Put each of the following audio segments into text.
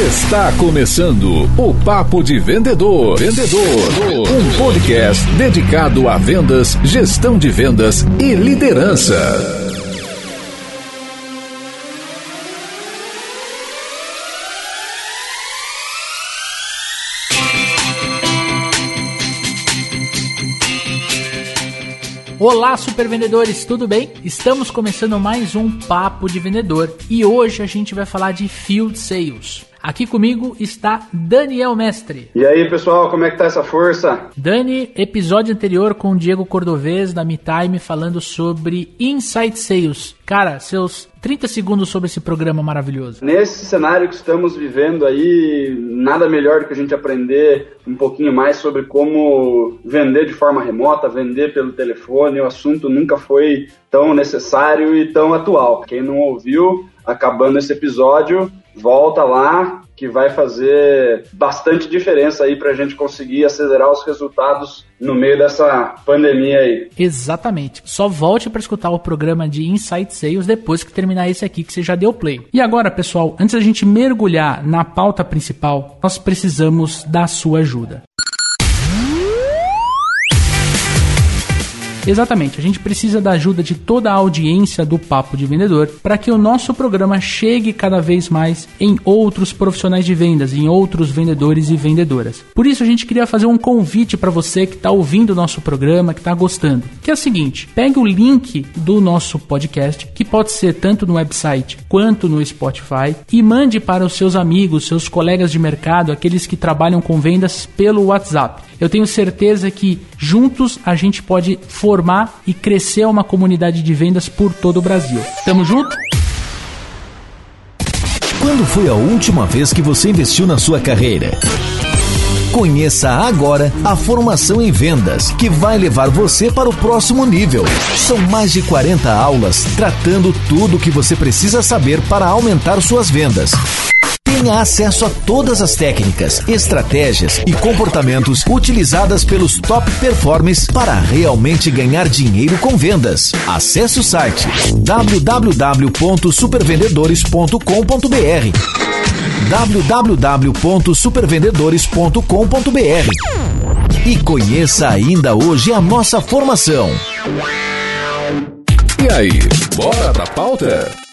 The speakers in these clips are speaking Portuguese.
Está começando o Papo de Vendedor. Vendedor. Um podcast dedicado a vendas, gestão de vendas e liderança. Olá, super vendedores, tudo bem? Estamos começando mais um Papo de Vendedor e hoje a gente vai falar de Field Sales. Aqui comigo está Daniel Mestre. E aí, pessoal, como é que tá essa força? Dani, episódio anterior com o Diego Cordovez da MeTime falando sobre Insight Sales. Cara, seus 30 segundos sobre esse programa maravilhoso. Nesse cenário que estamos vivendo aí, nada melhor do que a gente aprender um pouquinho mais sobre como vender de forma remota, vender pelo telefone. O assunto nunca foi tão necessário e tão atual. Quem não ouviu, acabando esse episódio, volta lá que vai fazer bastante diferença aí para a gente conseguir acelerar os resultados no meio dessa pandemia aí. Exatamente. Só volte para escutar o programa de Insight Sales depois que terminar esse aqui que você já deu play. E agora, pessoal, antes da gente mergulhar na pauta principal, nós precisamos da sua ajuda. Exatamente, a gente precisa da ajuda de toda a audiência do Papo de Vendedor para que o nosso programa chegue cada vez mais em outros profissionais de vendas, em outros vendedores e vendedoras. Por isso a gente queria fazer um convite para você que está ouvindo o nosso programa, que está gostando, que é o seguinte: pegue o link do nosso podcast, que pode ser tanto no website quanto no Spotify, e mande para os seus amigos, seus colegas de mercado, aqueles que trabalham com vendas pelo WhatsApp. Eu tenho certeza que juntos a gente pode formar e crescer uma comunidade de vendas por todo o Brasil. Tamo junto? Quando foi a última vez que você investiu na sua carreira? Conheça agora a formação em vendas, que vai levar você para o próximo nível. São mais de 40 aulas tratando tudo o que você precisa saber para aumentar suas vendas. Tenha acesso a todas as técnicas, estratégias e comportamentos utilizadas pelos top performers para realmente ganhar dinheiro com vendas. Acesse o site www.supervendedores.com.br www.supervendedores.com.br e conheça ainda hoje a nossa formação. E aí, bora pra pauta?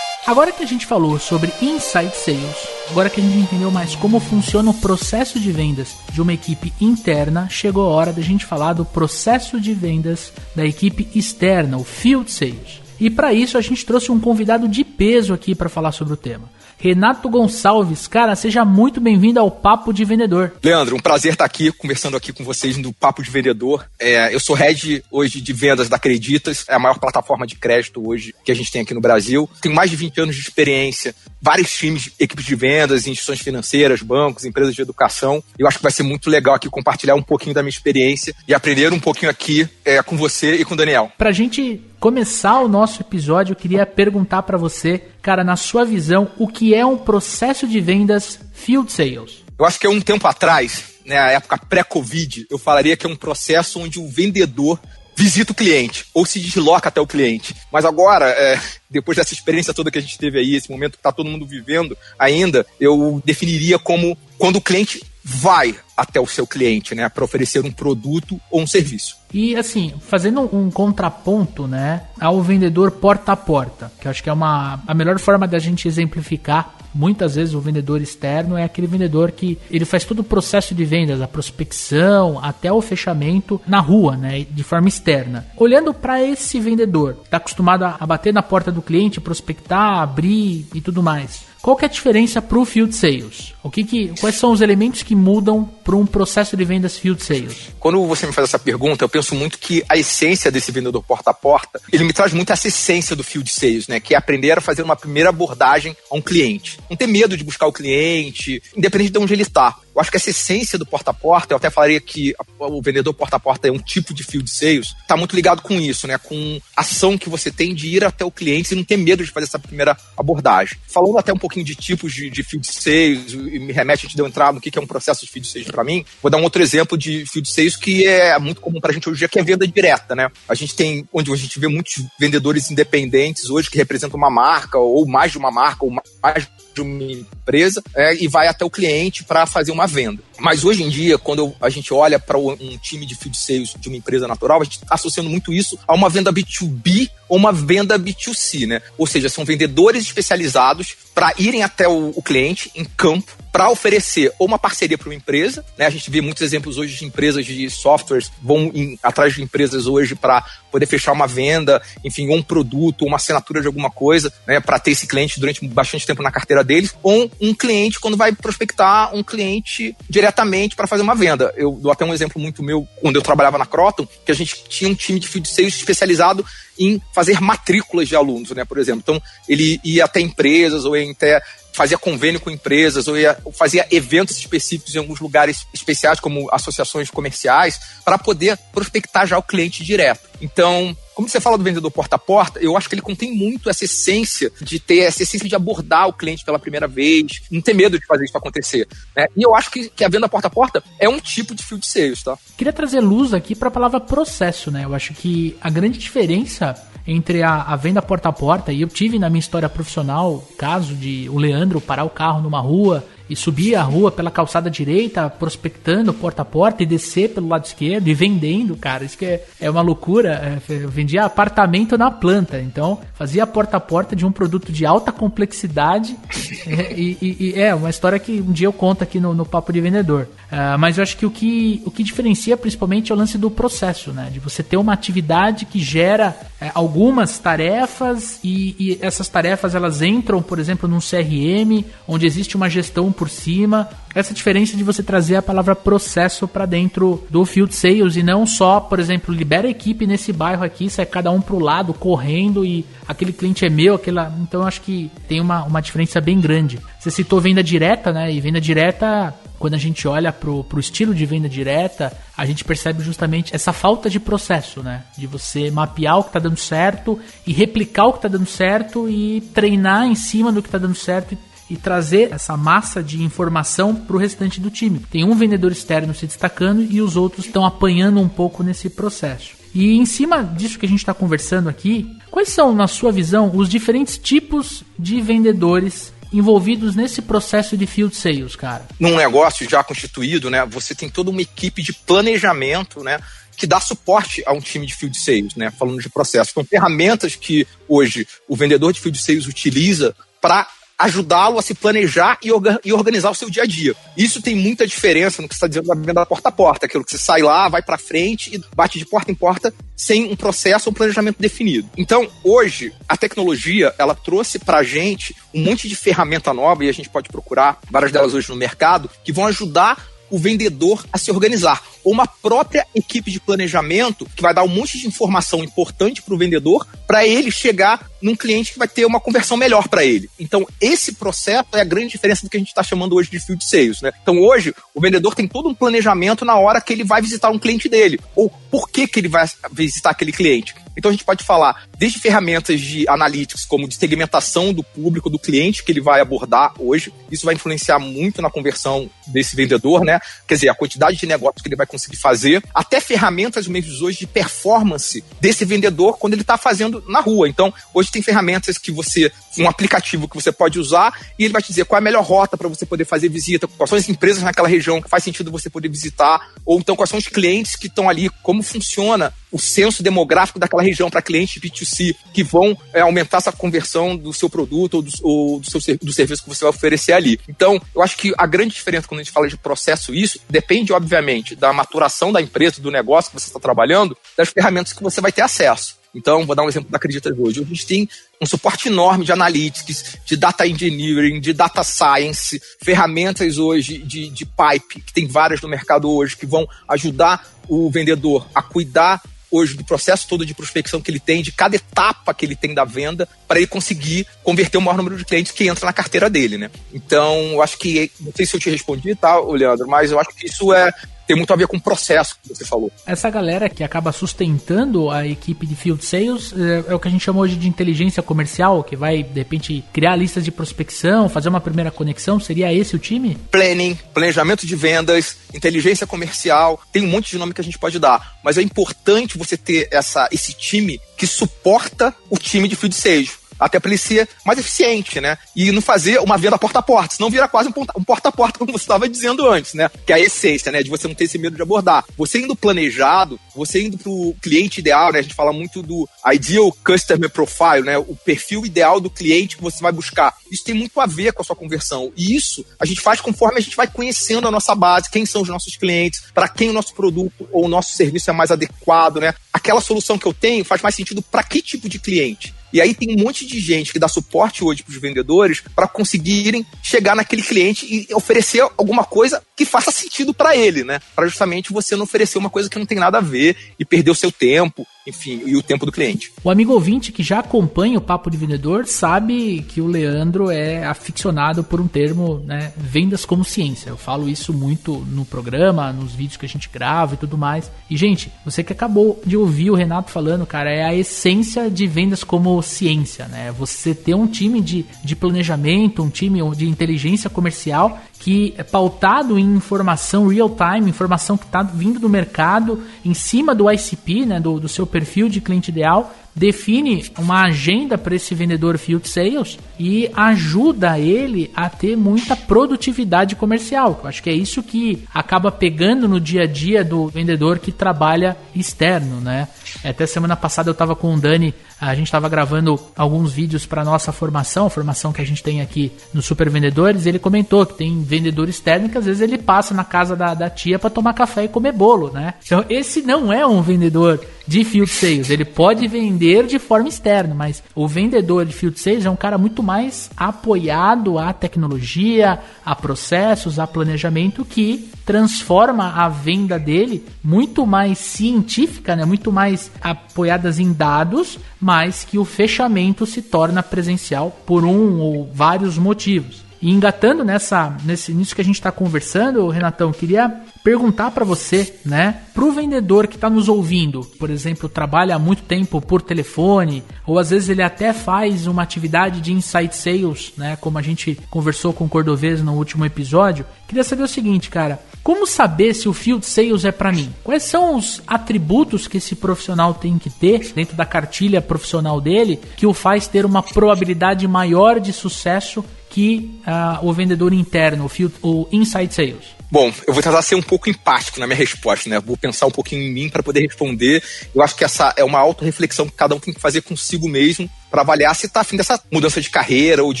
Agora que a gente falou sobre Inside Sales, agora que a gente entendeu mais como funciona o processo de vendas de uma equipe interna, chegou a hora da gente falar do processo de vendas da equipe externa, o Field Sales. E para isso a gente trouxe um convidado de peso aqui para falar sobre o tema. Renato Gonçalves, cara, seja muito bem-vindo ao Papo de Vendedor. Leandro, um prazer estar aqui conversando aqui com vocês no Papo de Vendedor. É, eu sou head hoje de vendas da Acreditas, é a maior plataforma de crédito hoje que a gente tem aqui no Brasil. Tenho mais de 20 anos de experiência, vários times, equipes de vendas, instituições financeiras, bancos, empresas de educação. Eu acho que vai ser muito legal aqui compartilhar um pouquinho da minha experiência e aprender um pouquinho aqui é, com você e com o Daniel. Pra gente começar o nosso episódio, eu queria perguntar para você, cara, na sua visão, o que é um processo de vendas field sales? Eu acho que é um tempo atrás, né, a época pré-Covid, eu falaria que é um processo onde o vendedor visita o cliente ou se desloca até o cliente. Mas agora, é, depois dessa experiência toda que a gente teve aí, esse momento que está todo mundo vivendo ainda, eu definiria como quando o cliente vai até o seu cliente, né, para oferecer um produto ou um serviço. E assim, fazendo um contraponto, né, ao vendedor porta a porta, que eu acho que é uma a melhor forma da gente exemplificar. Muitas vezes o vendedor externo é aquele vendedor que ele faz todo o processo de vendas, a prospecção até o fechamento na rua, né, de forma externa. Olhando para esse vendedor, está acostumado a bater na porta do cliente, prospectar, abrir e tudo mais. Qual que é a diferença para o field sales? O que, que quais são os elementos que mudam para um processo de vendas field sales? Quando você me faz essa pergunta, eu penso muito que a essência desse vendedor porta a porta, ele me traz muito essa essência do field sales, né? Que é aprender a fazer uma primeira abordagem a um cliente. Não ter medo de buscar o cliente, independente de onde ele está. Eu acho que essa essência do porta a porta, eu até falaria que o vendedor porta a porta é um tipo de field sales, está muito ligado com isso, né? Com ação que você tem de ir até o cliente e não ter medo de fazer essa primeira abordagem. Falando até um pouquinho de tipos de, de field sales, e me remete, a gente deu entrada no que é um processo de field sales para mim, vou dar um outro exemplo de field sales que é muito comum para a gente hoje em dia, que é venda direta, né? A gente tem, onde a gente vê muitos vendedores independentes hoje que representam uma marca, ou mais de uma marca, ou mais de uma empresa é, e vai até o cliente para fazer uma venda. Mas hoje em dia, quando a gente olha para um time de field sales de uma empresa natural, a gente está associando muito isso a uma venda B2B ou uma venda B2C, né? Ou seja, são vendedores especializados para irem até o, o cliente em campo para oferecer ou uma parceria para uma empresa, né? A gente vê muitos exemplos hoje de empresas de softwares vão em, atrás de empresas hoje para poder fechar uma venda, enfim, um produto, uma assinatura de alguma coisa, né? Para ter esse cliente durante bastante tempo na carteira deles, ou um cliente quando vai prospectar um cliente diretamente para fazer uma venda. Eu dou até um exemplo muito meu quando eu trabalhava na Croton, que a gente tinha um time de field sales especializado em fazer matrículas de alunos, né, por exemplo. Então, ele ia até empresas ou ia até fazia convênio com empresas ou ia, fazia eventos específicos em alguns lugares especiais, como associações comerciais, para poder prospectar já o cliente direto. Então, como você fala do vendedor porta a porta, eu acho que ele contém muito essa essência de ter essa essência de abordar o cliente pela primeira vez, não ter medo de fazer isso acontecer. Né? E eu acho que, que a venda porta a porta é um tipo de field sales, tá? Queria trazer luz aqui para a palavra processo, né? Eu acho que a grande diferença entre a, a, venda porta a porta, e eu tive na minha história profissional caso de o Leandro parar o carro numa rua e subir a rua pela calçada direita, prospectando porta a porta e descer pelo lado esquerdo e vendendo, cara. Isso que é, é uma loucura. É, eu vendia apartamento na planta, então fazia porta a porta de um produto de alta complexidade. É, e, e, e, é uma história que um dia eu conto aqui no, no Papo de Vendedor. Uh, mas eu acho que o, que o que diferencia principalmente é o lance do processo, né? De você ter uma atividade que gera é, algumas tarefas e, e essas tarefas elas entram, por exemplo, num CRM, onde existe uma gestão por cima. Essa diferença de você trazer a palavra processo para dentro do field sales e não só, por exemplo, libera a equipe nesse bairro aqui, sai cada um pro lado correndo e aquele cliente é meu, aquela. Então eu acho que tem uma, uma diferença bem grande. Você citou venda direta, né? E venda direta quando a gente olha pro, pro estilo de venda direta, a gente percebe justamente essa falta de processo, né? De você mapear o que está dando certo e replicar o que está dando certo e treinar em cima do que está dando certo e e trazer essa massa de informação para o restante do time. Tem um vendedor externo se destacando e os outros estão apanhando um pouco nesse processo. E em cima disso que a gente está conversando aqui, quais são, na sua visão, os diferentes tipos de vendedores envolvidos nesse processo de field sales, cara? Num negócio já constituído, né, você tem toda uma equipe de planejamento, né, que dá suporte a um time de field sales, né, falando de processo. Então, ferramentas que hoje o vendedor de field sales utiliza para ajudá-lo a se planejar e, orga e, organizar o seu dia a dia. Isso tem muita diferença no que você está dizendo da porta a porta, aquilo que você sai lá, vai para frente e bate de porta em porta sem um processo ou um planejamento definido. Então, hoje, a tecnologia, ela trouxe para a gente um monte de ferramenta nova, e a gente pode procurar várias delas hoje no mercado, que vão ajudar o vendedor a se organizar. Ou uma própria equipe de planejamento que vai dar um monte de informação importante para o vendedor para ele chegar num cliente que vai ter uma conversão melhor para ele. Então, esse processo é a grande diferença do que a gente está chamando hoje de field sales. Né? Então, hoje, o vendedor tem todo um planejamento na hora que ele vai visitar um cliente dele. Ou por que, que ele vai visitar aquele cliente. Então a gente pode falar desde ferramentas de analytics, como de segmentação do público, do cliente que ele vai abordar hoje. Isso vai influenciar muito na conversão desse vendedor, né? Quer dizer, a quantidade de negócios que ele vai conseguir fazer, até ferramentas mesmo hoje de performance desse vendedor quando ele está fazendo na rua. Então, hoje tem ferramentas que você, um aplicativo que você pode usar e ele vai te dizer qual é a melhor rota para você poder fazer visita, quais são as empresas naquela região que faz sentido você poder visitar, ou então quais são os clientes que estão ali, como funciona o censo demográfico daquela região para clientes B2C que vão é, aumentar essa conversão do seu produto ou, do, ou do, seu, do serviço que você vai oferecer ali. Então, eu acho que a grande diferença quando a gente fala de processo, isso depende, obviamente, da maturação da empresa, do negócio que você está trabalhando, das ferramentas que você vai ter acesso. Então, vou dar um exemplo da Acreditas hoje. A gente tem um suporte enorme de analytics, de data engineering, de data science, ferramentas hoje de, de pipe, que tem várias no mercado hoje, que vão ajudar o vendedor a cuidar hoje do processo todo de prospecção que ele tem, de cada etapa que ele tem da venda, para ele conseguir converter o maior número de clientes que entra na carteira dele, né? Então, eu acho que, não sei se eu te respondi, tá, Leandro, mas eu acho que isso é tem muito a ver com o processo que você falou. Essa galera que acaba sustentando a equipe de field sales é, é, o que a gente chama hoje de inteligência comercial, que vai, de repente, criar listas de prospecção, fazer uma primeira conexão. Seria esse o time? Planning, planejamento de vendas, inteligência comercial, tem um monte de nome que a gente pode dar. Mas é importante você ter essa, esse time que suporta o time de field sales até para ele ser mais eficiente, né? E não fazer uma venda porta a porta, senão vira quase um porta a porta, como você estava dizendo antes, né? Que é a essência, né? De você não ter esse medo de abordar. Você indo planejado, você indo pro cliente ideal, né? A gente fala muito do ideal customer profile, né? O perfil ideal do cliente que você vai buscar. Isso tem muito a ver com a sua conversão. E isso a gente faz conforme a gente vai conhecendo a nossa base, quem são os nossos clientes, para quem o nosso produto ou o nosso serviço é mais adequado, né? Aquela solução que eu tenho faz mais sentido para que tipo de cliente? E aí tem um monte de gente que dá suporte hoje para os vendedores para conseguirem chegar naquele cliente e oferecer alguma coisa que faça sentido para ele, né? Para justamente você não oferecer uma coisa que não tem nada a ver e perder o seu tempo enfim, e o tempo do cliente. O amigo ouvinte que já acompanha o Papo de Vendedor sabe que o Leandro é aficionado por um termo, né, vendas como ciência. Eu falo isso muito no programa, nos vídeos que a gente grava e tudo mais. E, gente, você que acabou de ouvir o Renato falando, cara, é a essência de vendas como ciência, né? Você ter um time de, de planejamento, um time de inteligência comercial que é pautado em informação real time, informação que está vindo do mercado, em cima do ICP, né, do, do seu perfil de cliente ideal, define uma agenda para esse vendedor field sales e ajuda ele a ter muita produtividade comercial. Eu acho que é isso que acaba pegando no dia a dia do vendedor que trabalha externo, né? Até semana passada eu estava com o Dani, a gente estava gravando alguns vídeos para nossa formação, formação que a gente tem aqui no Super Vendedores. Ele comentou que tem vendedor externo que às vezes ele passa na casa da, da tia para tomar café e comer bolo, né? Então esse não é um vendedor de field sales. Ele pode vender de forma externa, mas o vendedor de field sales é um cara muito mais apoiado à tecnologia, a processos, a planejamento que transforma a venda dele muito mais científica, né? muito mais apoiadas em dados, mas que o fechamento se torna presencial por um ou vários motivos. E engatando nessa, nesse, nisso que a gente está conversando, Renatão, queria perguntar para você, né? Para o vendedor que está nos ouvindo, por exemplo, trabalha há muito tempo por telefone, ou às vezes ele até faz uma atividade de inside sales, né? Como a gente conversou com o Cordovez no último episódio. Queria saber o seguinte, cara. Como saber se o field sales é para mim? Quais são os atributos que esse profissional tem que ter dentro da cartilha profissional dele que o faz ter uma probabilidade maior de sucesso que uh, o vendedor interno, o, field, o inside sales? Bom, eu vou tentar ser um pouco empático na minha resposta, né? Vou pensar um pouquinho em mim para poder responder. Eu acho que essa é uma autorreflexão que cada um tem que fazer consigo mesmo para avaliar se está afim dessa mudança de carreira ou de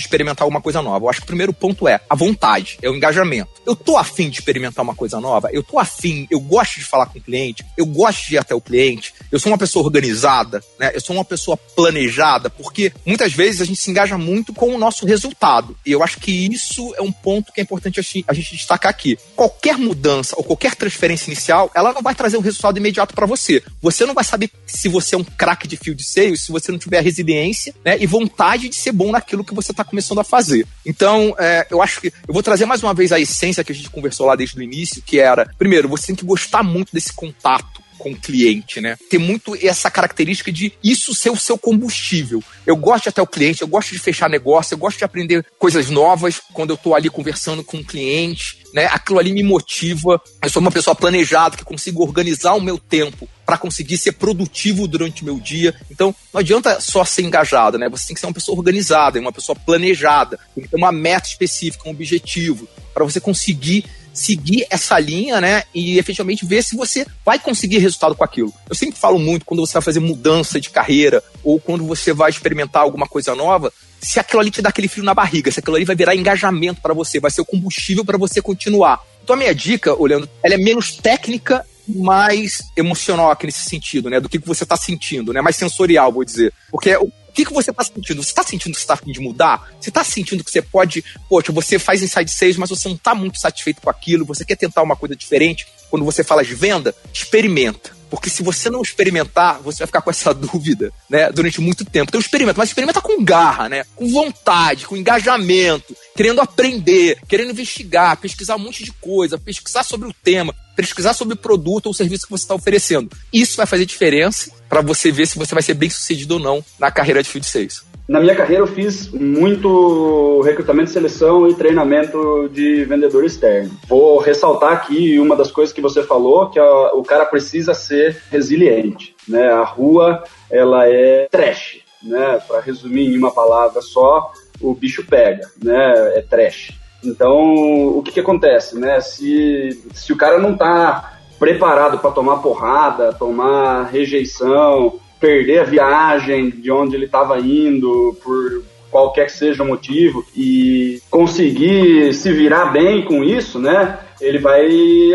experimentar alguma coisa nova. Eu acho que o primeiro ponto é a vontade, é o engajamento. Eu tô afim de experimentar uma coisa nova, eu tô afim, eu gosto de falar com o cliente, eu gosto de ir até o cliente, eu sou uma pessoa organizada, né? Eu sou uma pessoa planejada, porque muitas vezes a gente se engaja muito com o nosso resultado. E eu acho que isso é um ponto que é importante a gente destacar aqui. Qualquer mudança ou qualquer transferência inicial, ela não vai trazer um resultado imediato para você. Você não vai saber se você é um craque de field sales se você não tiver resiliência né, e vontade de ser bom naquilo que você está começando a fazer. Então, é, eu acho que eu vou trazer mais uma vez a essência que a gente conversou lá desde o início, que era, primeiro, você tem que gostar muito desse contato com o cliente, né? Ter muito essa característica de isso ser o seu combustível. Eu gosto de até o cliente, eu gosto de fechar negócio, eu gosto de aprender coisas novas quando eu estou ali conversando com o cliente, né? Aquilo ali me motiva. Eu sou uma pessoa planejada que consigo organizar o meu tempo para conseguir ser produtivo durante o meu dia. Então, não adianta só ser engajado, né? Você tem que ser uma pessoa organizada, uma pessoa planejada, tem que ter uma meta específica, um objetivo, para você conseguir seguir essa linha, né? E efetivamente ver se você vai conseguir resultado com aquilo. Eu sempre falo muito quando você vai fazer mudança de carreira ou quando você vai experimentar alguma coisa nova, se aquilo ali te dá aquele frio na barriga, se aquilo ali vai virar engajamento para você, vai ser o combustível para você continuar. Então a minha dica, olhando, ela é menos técnica mais emocional aqui nesse sentido, né? Do que você está sentindo, né? Mais sensorial, vou dizer. Porque o que, que você está sentindo? Você está sentindo que você está afim de mudar? Você está sentindo que você pode, poxa, você faz inside sales, mas você não está muito satisfeito com aquilo, você quer tentar uma coisa diferente? Quando você fala de venda, experimenta Porque se você não experimentar, você vai ficar com essa dúvida, né, durante muito tempo. Então experimenta, mas experimenta com garra, né? Com vontade, com engajamento, querendo aprender, querendo investigar, pesquisar um monte de coisa, pesquisar sobre o tema, pesquisar sobre o produto ou serviço que você está oferecendo. Isso vai fazer diferença para você ver se você vai ser bem sucedido ou não na carreira de Field Sales. Na minha carreira eu fiz muito recrutamento, seleção e treinamento de vendedor externo. Vou ressaltar aqui uma das coisas que você falou, que a, o cara precisa ser resiliente. Né? A rua ela é trash, né? Para resumir em uma palavra só, o bicho pega, né? É trash. Então, o que, que acontece, né? Se, se o cara não está preparado para tomar porrada, tomar rejeição, perder a viagem de onde ele estava indo por qualquer que seja o motivo e conseguir se virar bem com isso, né? Ele vai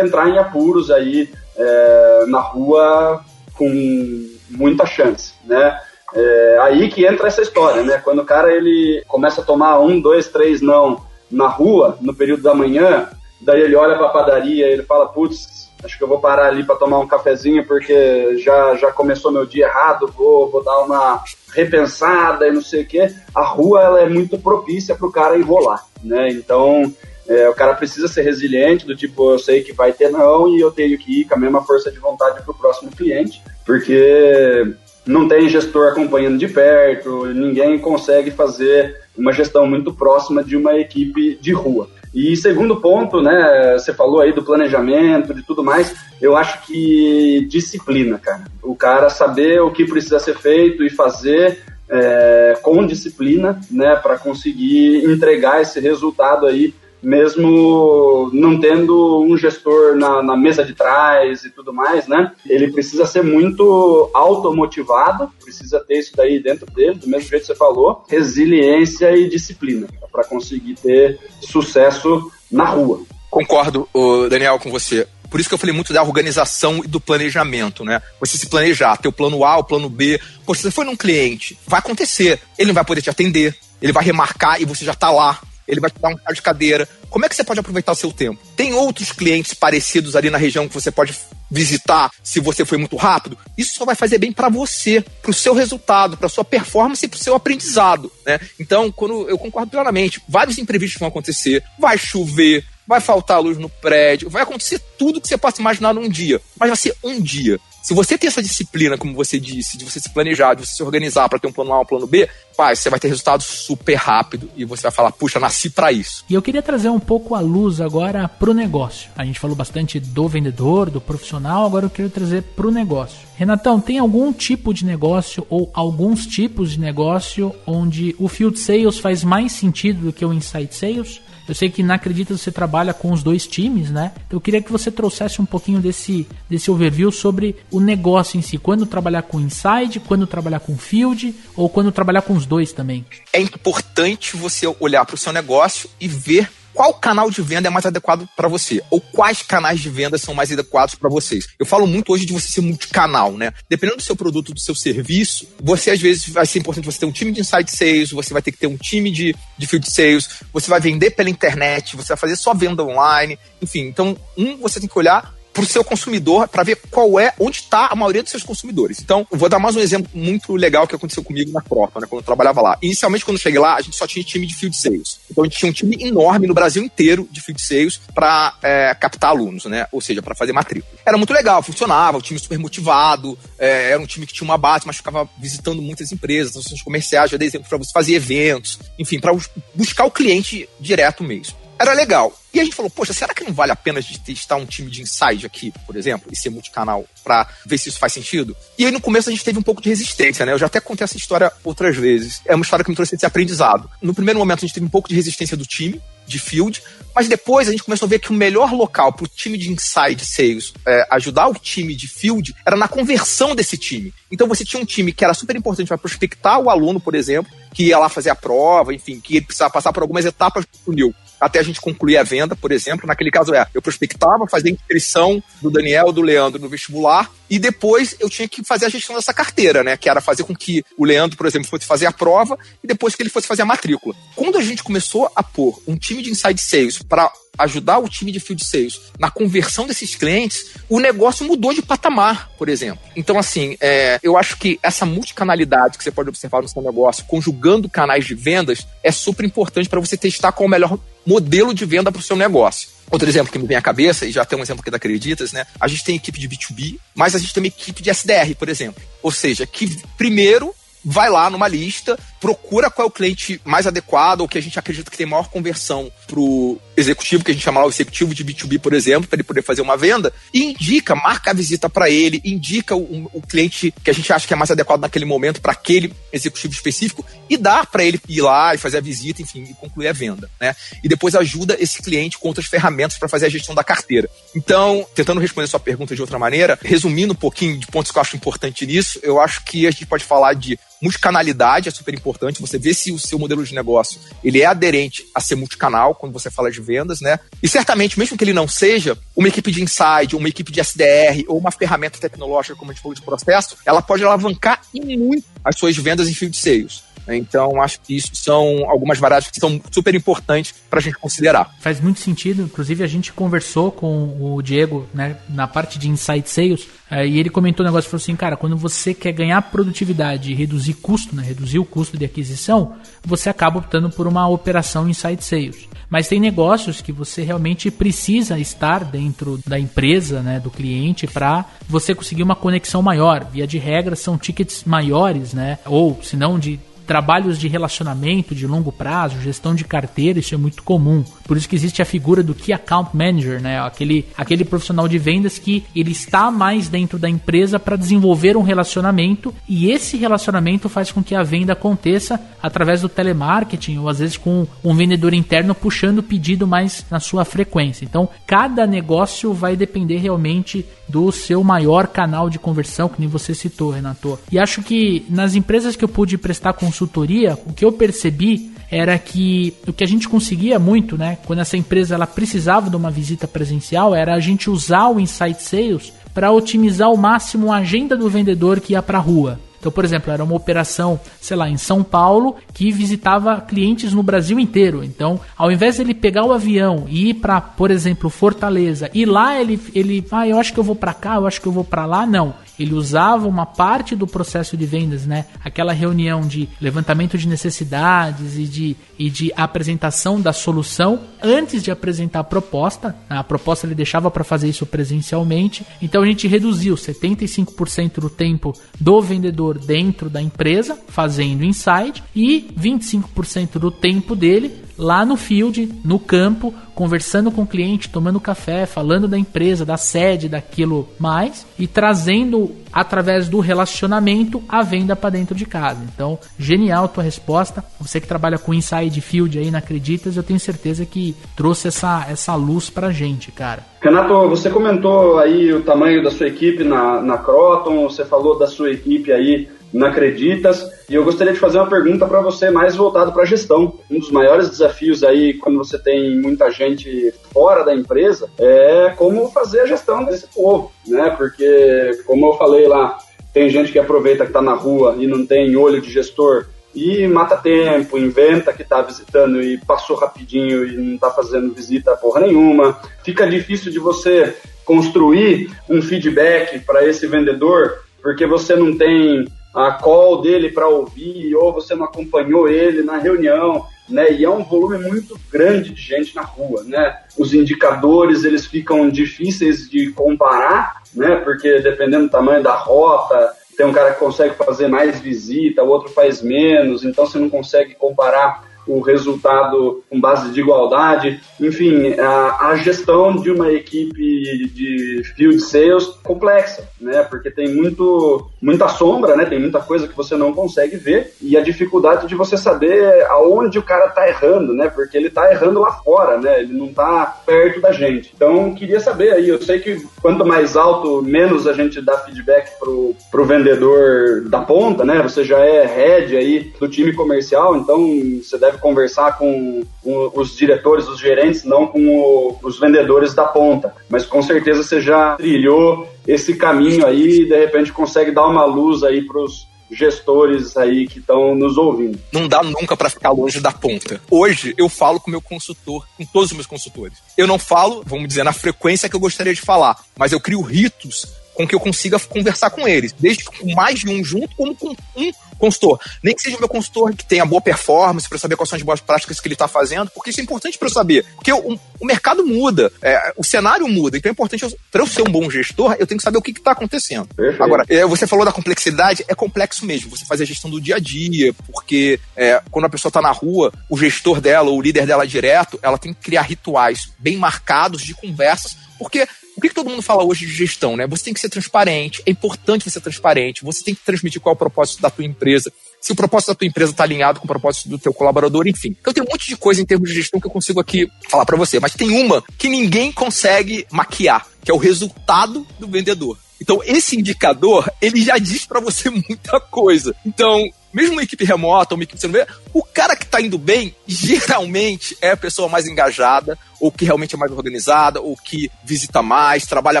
entrar em apuros aí é, na rua com muita chance, né? É, aí que entra essa história, né? Quando o cara ele começa a tomar um, dois, três não na rua no período da manhã, daí ele olha para a padaria, ele fala, putz, acho que eu vou parar ali para tomar um cafezinho porque já, já começou meu dia errado, vou, vou dar uma repensada e não sei o quê. A rua ela é muito propícia para o cara enrolar, né? Então é, o cara precisa ser resiliente, do tipo, eu sei que vai ter não e eu tenho que ir com a mesma força de vontade para o próximo cliente, porque não tem gestor acompanhando de perto, ninguém consegue fazer uma gestão muito próxima de uma equipe de rua. E segundo ponto, né, você falou aí do planejamento, de tudo mais, eu acho que disciplina, cara. O cara saber o que precisa ser feito e fazer é, com disciplina, né, para conseguir entregar esse resultado aí mesmo não tendo um gestor na, na, mesa de trás e tudo mais, né? Ele precisa ser muito automotivado, precisa ter isso daí dentro dele, do mesmo jeito que você falou, resiliência e disciplina para conseguir ter sucesso na rua. Concordo, Daniel, com você. Por isso que eu falei muito da organização e do planejamento, né? Você se planejar, ter o plano A, o plano B. Se você for num cliente, vai acontecer. Ele não vai poder te atender, ele vai remarcar e você já está lá ele vai te dar um chá de cadeira. Como é que você pode aproveitar o seu tempo? Tem outros clientes parecidos ali na região que você pode visitar se você foi muito rápido? Isso só vai fazer bem para você, para o seu resultado, para sua performance e para o seu aprendizado, né? Então, quando eu concordo plenamente, vários imprevistos vão acontecer, vai chover, vai faltar luz no prédio, vai acontecer tudo que você possa imaginar num dia, mas vai ser um dia. Se você tem essa disciplina, como você disse, de você se planejar, de você se organizar para ter um plano A, um plano B, pai, você vai ter resultado super rápido e você vai falar, puxa, nasci para isso. E eu queria trazer um pouco a luz agora pro negócio. A gente falou bastante do vendedor, do profissional, agora eu quero trazer pro negócio. Renatão, tem algum tipo de negócio ou alguns tipos de negócio onde o field sales faz mais sentido do que o inside sales? Eu sei que na Acredita você trabalha com os dois times, né? Eu queria que você trouxesse um pouquinho desse, desse overview sobre o negócio em si. Quando trabalhar com inside, quando trabalhar com field ou quando trabalhar com os dois também. É importante você olhar para o seu negócio e ver qual canal de venda é mais adequado para você? Ou quais canais de venda são mais adequados para vocês? Eu falo muito hoje de você ser multicanal, né? Dependendo do seu produto, do seu serviço, você às vezes vai ser importante você ter um time de inside sales, você vai ter que ter um time de, de field sales, você vai vender pela internet, você vai fazer só venda online, enfim. Então, um, você tem que olhar para o seu consumidor para ver qual é, onde está a maioria dos seus consumidores. Então, vou dar mais um exemplo muito legal que aconteceu comigo na Cropa, né, quando eu trabalhava lá. Inicialmente, quando eu cheguei lá, a gente só tinha time de field sales. Então, a gente tinha um time enorme no Brasil inteiro de field sales para é, captar alunos, né? Ou seja, para fazer matrícula. Era muito legal, funcionava, o time super motivado, é, era um time que tinha uma base, mas ficava visitando muitas empresas, associações comerciais, já dei exemplo para você fazer eventos, enfim, para buscar o cliente direto mesmo era legal. E a gente falou, poxa, será que não vale a pena de testar um time de inside aqui, por exemplo, e ser multicanal para ver se isso faz sentido? E aí no começo a gente teve um pouco de resistência, né? Eu já até contei essa história outras vezes. É uma história que me trouxe esse aprendizado. No primeiro momento a gente teve um pouco de resistência do time, de field, mas depois a gente começou a ver que o melhor local para o time de inside sales é, ajudar o time de field era na conversão desse time. Então você tinha um time que era super importante para prospectar o aluno, por exemplo, que ia lá fazer a prova, enfim, que ele precisava passar por algumas etapas do funil até a gente concluir a venda, por exemplo. Naquele caso é, eu prospectava, fazia inscrição do Daniel, do Leandro no vestibular, e depois eu tinha que fazer a gestão dessa carteira, né? Que era fazer com que o Leandro, por exemplo, fosse fazer a prova e depois que ele fosse fazer a matrícula. Quando a gente começou a pôr um time de inside sales para ajudar o time de field sales na conversão desses clientes, o negócio mudou de patamar, por exemplo. Então, assim, é, eu acho que essa multicanalidade que você pode observar no seu negócio, conjugando canais de vendas, é super importante para você testar qual é o melhor modelo de venda para o seu negócio. Outro exemplo que me vem à cabeça, e já tem um exemplo aqui da Acreditas, né? A gente tem equipe de B2B, mas a gente tem uma equipe de SDR, por exemplo. Ou seja, que primeiro vai lá numa lista, procura qual é o cliente mais adequado, ou que a gente acredita que tem maior conversão pro executivo, que a gente chama lá o executivo de B2B, por exemplo, para ele poder fazer uma venda, e indica, marca a visita para ele, indica o, o, cliente que a gente acha que é mais adequado naquele momento para aquele executivo específico e dá para ele ir lá e fazer a visita, enfim, e concluir a venda, né? E depois ajuda esse cliente com outras ferramentas para fazer a gestão da carteira. Então, tentando responder sua pergunta de outra maneira, resumindo um pouquinho de pontos que eu acho importante nisso, eu acho que a gente pode falar de multicanalidade é super importante. Você vê se o seu modelo de negócio ele é aderente a ser multicanal quando você fala de vendas, né? E certamente, mesmo que ele não seja, uma equipe de inside, uma equipe de SDR ou uma ferramenta tecnológica, como a gente falou de processo, ela pode alavancar muito as suas vendas em field sales. Então, acho que isso são algumas variáveis que são super importantes para a gente considerar. Faz muito sentido. Inclusive, a gente conversou com o Diego né, na parte de Insight Sales é, e ele comentou um negócio falou assim, cara, quando você quer ganhar produtividade e reduzir custo, né, reduzir o custo de aquisição, você acaba optando por uma operação Insight Sales. Mas tem negócios que você realmente precisa estar dentro da empresa, né, do cliente, para você conseguir uma conexão maior. Via de regra, são tickets maiores, né? Ou, se não, de trabalhos de relacionamento de longo prazo, gestão de carteira, isso é muito comum. Por isso que existe a figura do Key Account Manager, né? Aquele, aquele profissional de vendas que ele está mais dentro da empresa para desenvolver um relacionamento e esse relacionamento faz com que a venda aconteça através do telemarketing ou às vezes com um vendedor interno puxando o pedido mais na sua frequência. Então, cada negócio vai depender realmente do seu maior canal de conversão, que nem você citou, Renato. E acho que nas empresas que eu pude prestar consultoria consultoria, o que eu percebi era que o que a gente conseguia muito, né, quando essa empresa ela precisava de uma visita presencial, era a gente usar o Insight Sales para otimizar ao máximo a agenda do vendedor que ia para a rua. Então, por exemplo, era uma operação, sei lá, em São Paulo que visitava clientes no Brasil inteiro. Então, ao invés de ele pegar o avião e ir para, por exemplo, Fortaleza, e lá ele, ele, ah, eu acho que eu vou para cá, eu acho que eu vou para lá, não ele usava uma parte do processo de vendas, né? Aquela reunião de levantamento de necessidades e de, e de apresentação da solução antes de apresentar a proposta. A proposta ele deixava para fazer isso presencialmente. Então a gente reduziu 75% do tempo do vendedor dentro da empresa, fazendo inside, e 25% do tempo dele lá no field, no campo, conversando com o cliente, tomando café, falando da empresa, da sede, daquilo mais e trazendo através do relacionamento a venda para dentro de casa. Então, genial tua resposta. Você que trabalha com inside field aí na Acreditas, eu tenho certeza que trouxe essa, essa luz pra gente, cara. Renato, você comentou aí o tamanho da sua equipe na, na Croton, você falou da sua equipe aí na Acreditas. E eu gostaria de fazer uma pergunta para você mais voltado para a gestão. Um dos maiores desafios aí quando você tem muita gente fora da empresa é como fazer a gestão desse povo, né? Porque como eu falei lá, tem gente que aproveita que está na rua e não tem olho de gestor e mata tempo, inventa que está visitando e passou rapidinho e não está fazendo visita porra nenhuma. Fica difícil de você construir um feedback para esse vendedor porque você não tem a call dele para ouvir, ou você não acompanhou ele na reunião, né? E é um volume muito grande de gente na rua, né? Os indicadores eles ficam difíceis de comparar, né? Porque dependendo do tamanho da rota, tem um cara que consegue fazer mais visita, o outro faz menos, então você não consegue comparar o resultado com base de igualdade. Enfim, a, a, gestão de uma equipe de field sales complexa, né? Porque tem muito, muita sombra, né? Tem muita coisa que você não consegue ver e a dificuldade de você saber aonde o cara está errando, né? Porque ele está errando lá fora, né? Ele não está perto da gente. Então, queria saber aí. Eu sei que quanto mais alto, menos a gente dá feedback pro, pro vendedor da ponta, né? Você já é head aí do time comercial, então você deve deve conversar com, com os diretores, os gerentes, não com o, os vendedores da ponta. Mas com certeza você já trilhou esse caminho aí e de repente consegue dar uma luz aí para os gestores aí que estão nos ouvindo. Não dá nunca para ficar longe da ponta. Hoje eu falo com meu consultor, com todos os meus consultores. Eu não falo, vamos dizer, na frequência que eu gostaria de falar, mas eu crio ritos com que eu consiga conversar com eles, desde com mais de um junto, como com um consultor. Nem que seja o meu consultor que tenha boa performance para saber quais são as boas práticas que ele está fazendo, porque isso é importante para eu saber. Porque o, o mercado muda, é, o cenário muda, então é importante, para eu ser um bom gestor, eu tenho que saber o que está acontecendo. Perfeito. Agora, é, você falou da complexidade, é complexo mesmo. Você faz a gestão do dia a dia, porque é, quando a pessoa está na rua, o gestor dela, o líder dela direto, ela tem que criar rituais bem marcados de conversas, porque o que, que, todo mundo fala hoje de gestão, né? Você tem que ser transparente, é importante você ser transparente, você tem que transmitir qual é o propósito da tua empresa, se o propósito da tua empresa está alinhado com o propósito do teu colaborador, enfim. Então tem um monte de coisa em termos de gestão que eu consigo aqui falar para você, mas tem uma que ninguém consegue maquiar, que é o resultado do vendedor. Então, esse indicador, ele já diz para você muita coisa. Então, mesmo uma equipe remota, uma equipe que você não vê, o cara que está indo bem, geralmente é a pessoa mais engajada, ou que realmente é mais organizada, ou que visita mais, trabalha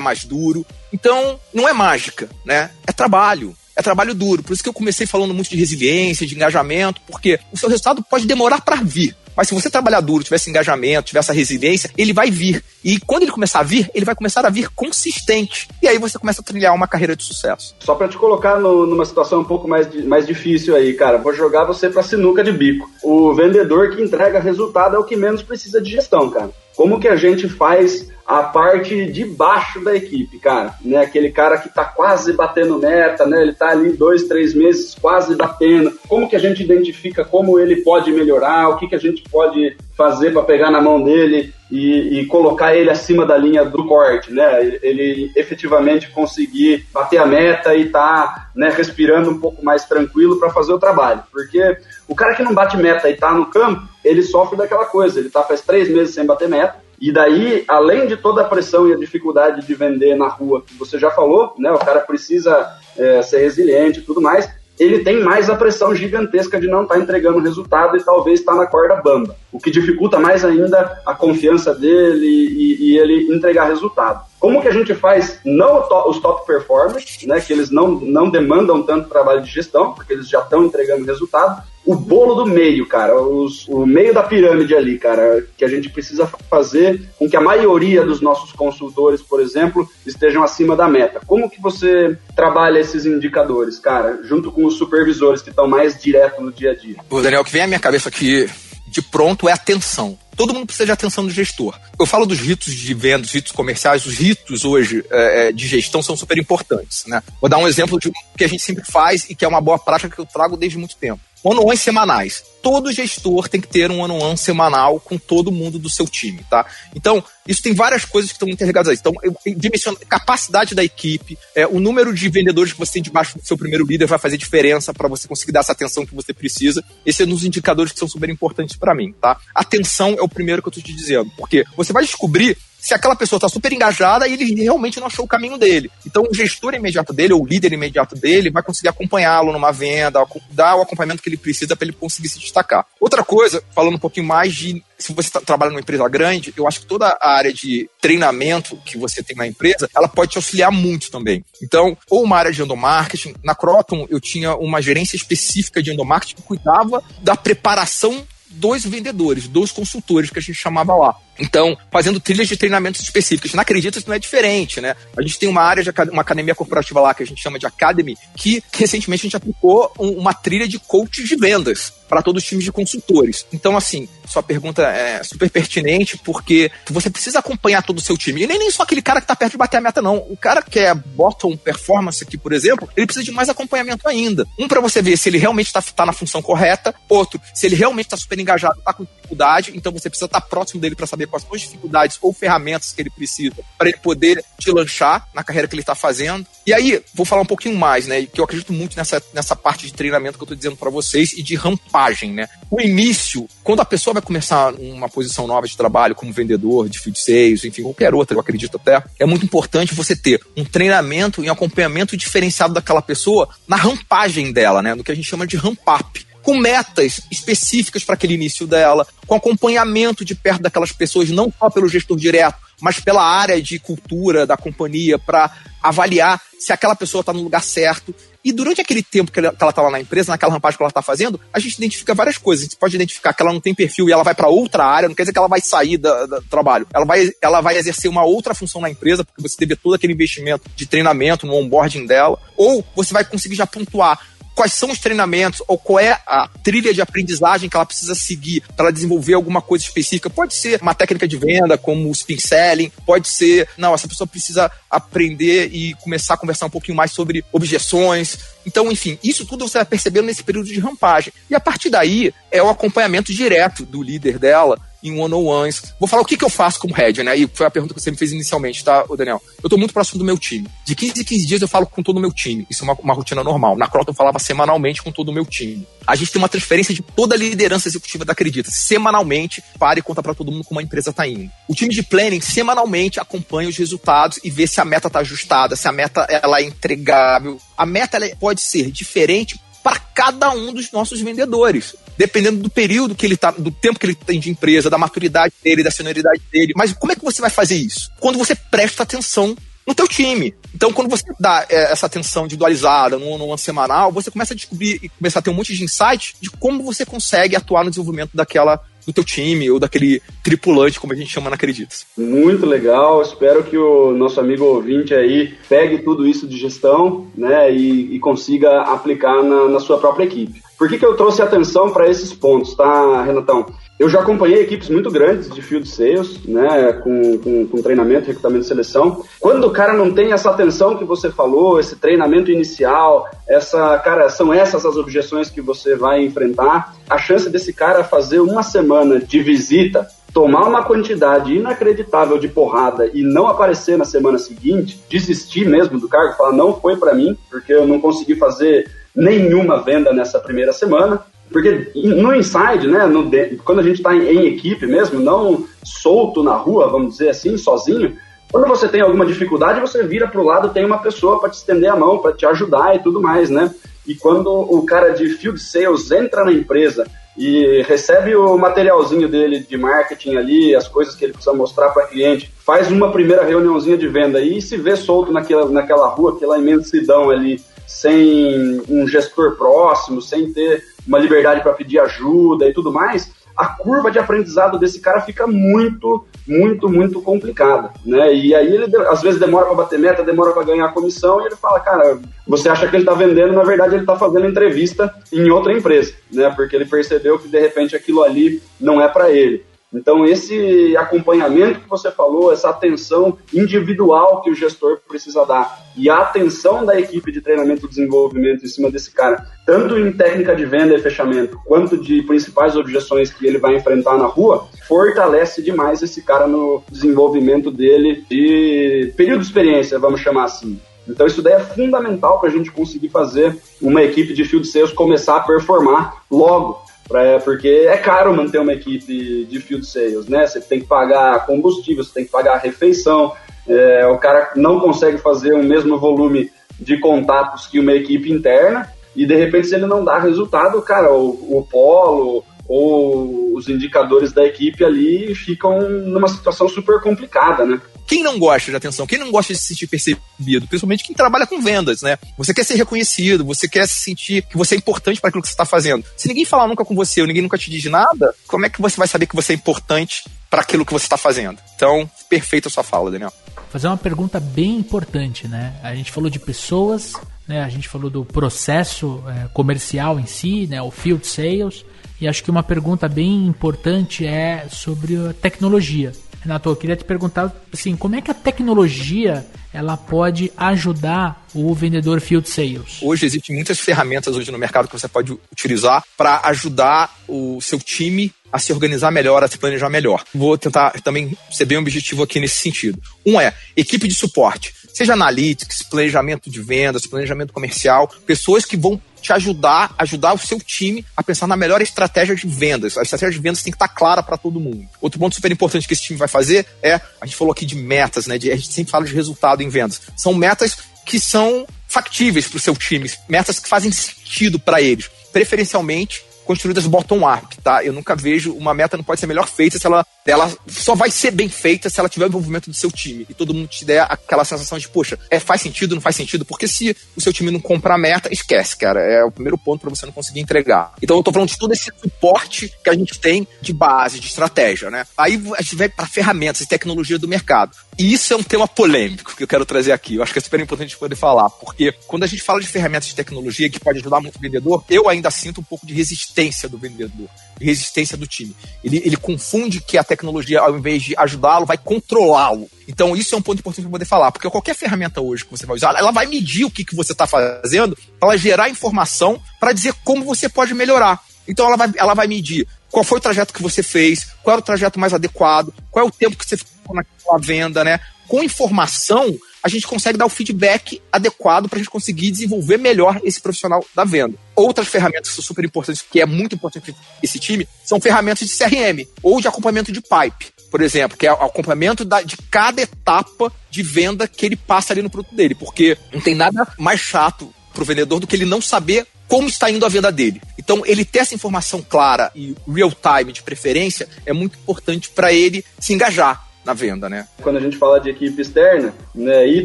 mais duro. Então, não é mágica, né? É trabalho. É trabalho duro. Por isso que eu comecei falando muito de resiliência, de engajamento, porque o seu resultado pode demorar para vir. Mas se você trabalhar duro, tiver esse engajamento, tiver essa resiliência, ele vai vir. E quando ele começar a vir, ele vai começar a vir consistente. E aí você começa a trilhar uma carreira de sucesso. Só para te colocar no, numa situação um pouco mais, mais difícil aí, cara, vou jogar você pra sinuca de bico. O vendedor que entrega resultado é o que menos precisa de gestão, cara. Como que a gente faz a parte de baixo da equipe, cara, né? Aquele cara que tá quase batendo meta, né? Ele tá ali dois, três meses quase batendo. Como que a gente identifica como ele pode melhorar? O que que a gente pode fazer para pegar na mão dele e, e, colocar ele acima da linha do corte, né? Ele, efetivamente conseguir bater a meta e tá, né, respirando um pouco mais tranquilo para fazer o trabalho, porque o cara que não bate meta e tá no campo, ele sofre daquela coisa. Ele tá faz três meses sem bater meta e daí, além de toda a pressão e a dificuldade de vender na rua, que você já falou, né? O cara precisa é, ser resiliente e tudo mais. Ele tem mais a pressão gigantesca de não estar tá entregando resultado e talvez estar tá na corda bamba, o que dificulta mais ainda a confiança dele e, e ele entregar resultado. Como que a gente faz não os top performers, né, que eles não, não demandam tanto trabalho de gestão, porque eles já estão entregando resultado, o bolo do meio, cara, os, o meio da pirâmide ali, cara, que a gente precisa fazer com que a maioria dos nossos consultores, por exemplo, estejam acima da meta. Como que você trabalha esses indicadores, cara, junto com os supervisores que estão mais direto no dia a dia? O Daniel, o que vem à minha cabeça aqui de pronto é atenção. Todo mundo precisa de atenção do gestor. Eu falo dos ritos de venda, dos ritos comerciais, os ritos hoje é, é de gestão são super importantes. Né? Vou dar um exemplo de um que a gente sempre faz e que é uma boa prática que eu trago desde muito tempo one-on-one semanais. Todo gestor tem que ter um one-on-one semanal com todo mundo do seu time, tá? Então, isso tem várias coisas que estão interligadas a isso. Então, dimensiona capacidade da equipe, é, o número de vendedores que você tem debaixo do seu primeiro líder vai fazer diferença para você conseguir dar essa atenção que você precisa. Esse é um dos indicadores que são super importantes para mim, tá? Atenção é o primeiro que eu tô te dizendo, porque você vai descobrir se aquela pessoa está super engajada e ele realmente não achou o caminho dele. Então, o gestor imediato dele, ou o líder imediato dele, vai conseguir acompanhá-lo numa venda, dar o acompanhamento que ele precisa para ele conseguir se destacar. Outra coisa, falando um pouquinho mais de. Se você tá, trabalha numa empresa grande, eu acho que toda a área de treinamento que você tem na empresa, ela pode te auxiliar muito também. Então, ou uma área de endomarketing. Na Croton, eu tinha uma gerência específica de endomarketing que cuidava da preparação dos vendedores, dos consultores que a gente chamava lá. Então, fazendo trilhas de treinamentos específicas. Não acredita não é diferente, né? A gente tem uma área de uma academia corporativa lá que a gente chama de Academy, que recentemente a gente aplicou uma trilha de coaches de vendas para todos os times de consultores. Então, assim, sua pergunta é super pertinente porque você precisa acompanhar todo o seu time. E nem, nem só aquele cara que está perto de bater a meta, não. O cara que é bottom performance aqui, por exemplo, ele precisa de mais acompanhamento ainda. Um para você ver se ele realmente está tá na função correta, outro, se ele realmente está super engajado, está com dificuldade, então você precisa estar tá próximo dele para saber quais são as dificuldades ou ferramentas que ele precisa para ele poder te lanchar na carreira que ele está fazendo. E aí, vou falar um pouquinho mais, né? Que eu acredito muito nessa, nessa parte de treinamento que eu estou dizendo para vocês e de rampagem, né? O início, quando a pessoa vai começar uma posição nova de trabalho, como vendedor, de field sales, enfim, qualquer outra, eu acredito até, é muito importante você ter um treinamento e um acompanhamento diferenciado daquela pessoa na rampagem dela, né? No que a gente chama de ramp up com metas específicas para aquele início dela, com acompanhamento de perto daquelas pessoas, não só pelo gestor direto, mas pela área de cultura da companhia, para avaliar se aquela pessoa está no lugar certo. E durante aquele tempo que ela está lá na empresa, naquela rampagem que ela está fazendo, a gente identifica várias coisas. A gente pode identificar que ela não tem perfil e ela vai para outra área, não quer dizer que ela vai sair do trabalho. Ela vai, ela vai exercer uma outra função na empresa, porque você teve todo aquele investimento de treinamento no onboarding dela. Ou você vai conseguir já pontuar quais são os treinamentos ou qual é a trilha de aprendizagem que ela precisa seguir para desenvolver alguma coisa específica. Pode ser uma técnica de venda, como o spin selling, pode ser, não, essa pessoa precisa aprender e começar a conversar um pouquinho mais sobre objeções. Então, enfim, isso tudo você vai percebendo nesse período de rampagem. E a partir daí é o acompanhamento direto do líder dela em one-on-ones. Vou falar o que, que eu faço como head, né? E foi a pergunta que você me fez inicialmente, tá, Daniel? Eu tô muito próximo do meu time. De 15 em 15 dias eu falo com todo o meu time. Isso é uma, uma rotina normal. Na Crota eu falava semanalmente com todo o meu time. A gente tem uma transferência de toda a liderança executiva da Acredita. Semanalmente, para e conta para todo mundo como a empresa tá indo. O time de planning semanalmente acompanha os resultados e vê se a meta tá ajustada, se a meta ela é entregável. A meta ela pode ser diferente para cada um dos nossos vendedores dependendo do período que ele tá, do tempo que ele tem de empresa, da maturidade dele, da senioridade dele. Mas como é que você vai fazer isso? Quando você presta atenção no teu time. Então, quando você dá é, essa atenção individualizada no, no ano semanal, você começa a descobrir e começar a ter um monte de insight de como você consegue atuar no desenvolvimento daquela do teu time ou daquele tripulante, como a gente chama na Acreditas. Muito legal. Espero que o nosso amigo ouvinte aí pegue tudo isso de gestão, né, e, e consiga aplicar na, na sua própria equipe. Por que, que eu trouxe atenção para esses pontos, tá, Renatão? Eu já acompanhei equipes muito grandes de field sales, né, com, com, com, treinamento, recrutamento e seleção. Quando o cara não tem essa atenção que você falou, esse treinamento inicial, essa, cara, são essas as objeções que você vai enfrentar. A chance desse cara fazer uma semana de visita, tomar uma quantidade inacreditável de porrada e não aparecer na semana seguinte, desistir mesmo do cargo, falar não foi para mim, porque eu não consegui fazer nenhuma venda nessa primeira semana. Porque no inside, né, no, quando a gente está em, em, equipe mesmo, não solto na rua, vamos dizer assim, sozinho, quando você tem alguma dificuldade, você vira para o lado, tem uma pessoa para te estender a mão, para te ajudar e tudo mais, né? E quando o cara de field sales entra na empresa e recebe o materialzinho dele de marketing ali, as coisas que ele precisa mostrar para cliente, faz uma primeira reuniãozinha de venda e se vê solto naquela, naquela rua, aquela imensidão ali, sem um gestor próximo, sem ter uma liberdade para pedir ajuda e tudo mais, a curva de aprendizado desse cara fica muito, muito, muito complicada, né? E aí ele às vezes demora para bater meta, demora para ganhar comissão e ele fala, cara, você acha que ele está vendendo, na verdade ele está fazendo entrevista em outra empresa, né? Porque ele percebeu que de repente aquilo ali não é para ele. Então, esse acompanhamento que você falou, essa atenção individual que o gestor precisa dar e a atenção da equipe de treinamento e desenvolvimento em cima desse cara, tanto em técnica de venda e fechamento, quanto de principais objeções que ele vai enfrentar na rua, fortalece demais esse cara no desenvolvimento dele de período de experiência, vamos chamar assim. Então, isso daí é fundamental para a gente conseguir fazer uma equipe de field sales começar a performar logo Pra, porque é caro manter uma equipe de field sales, né? Você tem que pagar combustível, você tem que pagar refeição, é, o cara não consegue fazer o mesmo volume de contatos que uma equipe interna, e de repente, se ele não dá resultado, cara, o, o polo ou os indicadores da equipe ali ficam numa situação super complicada, né? Quem não gosta de atenção? Quem não gosta de se sentir percebido? Principalmente quem trabalha com vendas, né? Você quer ser reconhecido, você quer se sentir que você é importante para aquilo que você está fazendo. Se ninguém falar nunca com você ou ninguém nunca te diz nada, como é que você vai saber que você é importante para aquilo que você está fazendo? Então, perfeita a sua fala, Daniel. Fazer uma pergunta bem importante, né? A gente falou de pessoas, né? A gente falou do processo é, comercial em si, né? O field sales. E acho que uma pergunta bem importante é sobre a tecnologia. Renato, eu queria te perguntar assim, como é que a tecnologia ela pode ajudar o vendedor field sales? Hoje existem muitas ferramentas hoje no mercado que você pode utilizar para ajudar o seu time a se organizar melhor, a se planejar melhor. Vou tentar também ser bem objetivo aqui nesse sentido. Um é equipe de suporte, seja analytics, planejamento de vendas, planejamento comercial, pessoas que vão te ajudar, ajudar o seu time a pensar na melhor estratégia de vendas. A estratégia de vendas tem que estar clara para todo mundo. Outro ponto super importante que esse time vai fazer é, a gente falou aqui de metas, né? De, a gente sempre fala de resultado em vendas. São metas que são factíveis para o seu time, metas que fazem sentido para eles. Preferencialmente construídas bottom-up, tá? Eu nunca vejo uma meta não pode ser melhor feita se ela, ela só vai ser bem feita se ela tiver o envolvimento do seu time e todo mundo te der aquela sensação de, poxa, é, faz sentido, não faz sentido? Porque se o seu time não comprar a meta, esquece, cara. É o primeiro ponto para você não conseguir entregar. Então eu tô falando de todo esse suporte que a gente tem de base, de estratégia, né? Aí a gente vai para ferramentas e tecnologia do mercado. E isso é um tema polêmico que eu quero trazer aqui. Eu acho que é super importante poder falar, porque quando a gente fala de ferramentas de tecnologia que pode ajudar muito o vendedor, eu ainda sinto um pouco de resistência do vendedor, de resistência do time. Ele, ele confunde que a tecnologia, ao invés de ajudá-lo, vai controlá-lo. Então, isso é um ponto importante para poder falar, porque qualquer ferramenta hoje que você vai usar, ela vai medir o que, que você está fazendo, para gerar informação para dizer como você pode melhorar. Então, ela vai, ela vai medir qual foi o trajeto que você fez, qual era o trajeto mais adequado, qual é o tempo que você naquela venda, né? Com informação, a gente consegue dar o feedback adequado para a gente conseguir desenvolver melhor esse profissional da venda. Outras ferramentas que são super importantes, que é muito importante para esse time, são ferramentas de CRM ou de acompanhamento de pipe, por exemplo, que é o acompanhamento da, de cada etapa de venda que ele passa ali no produto dele, porque não tem nada mais chato para o vendedor do que ele não saber como está indo a venda dele. Então, ele ter essa informação clara e real time de preferência é muito importante para ele se engajar na venda, né? Quando a gente fala de equipe externa né, e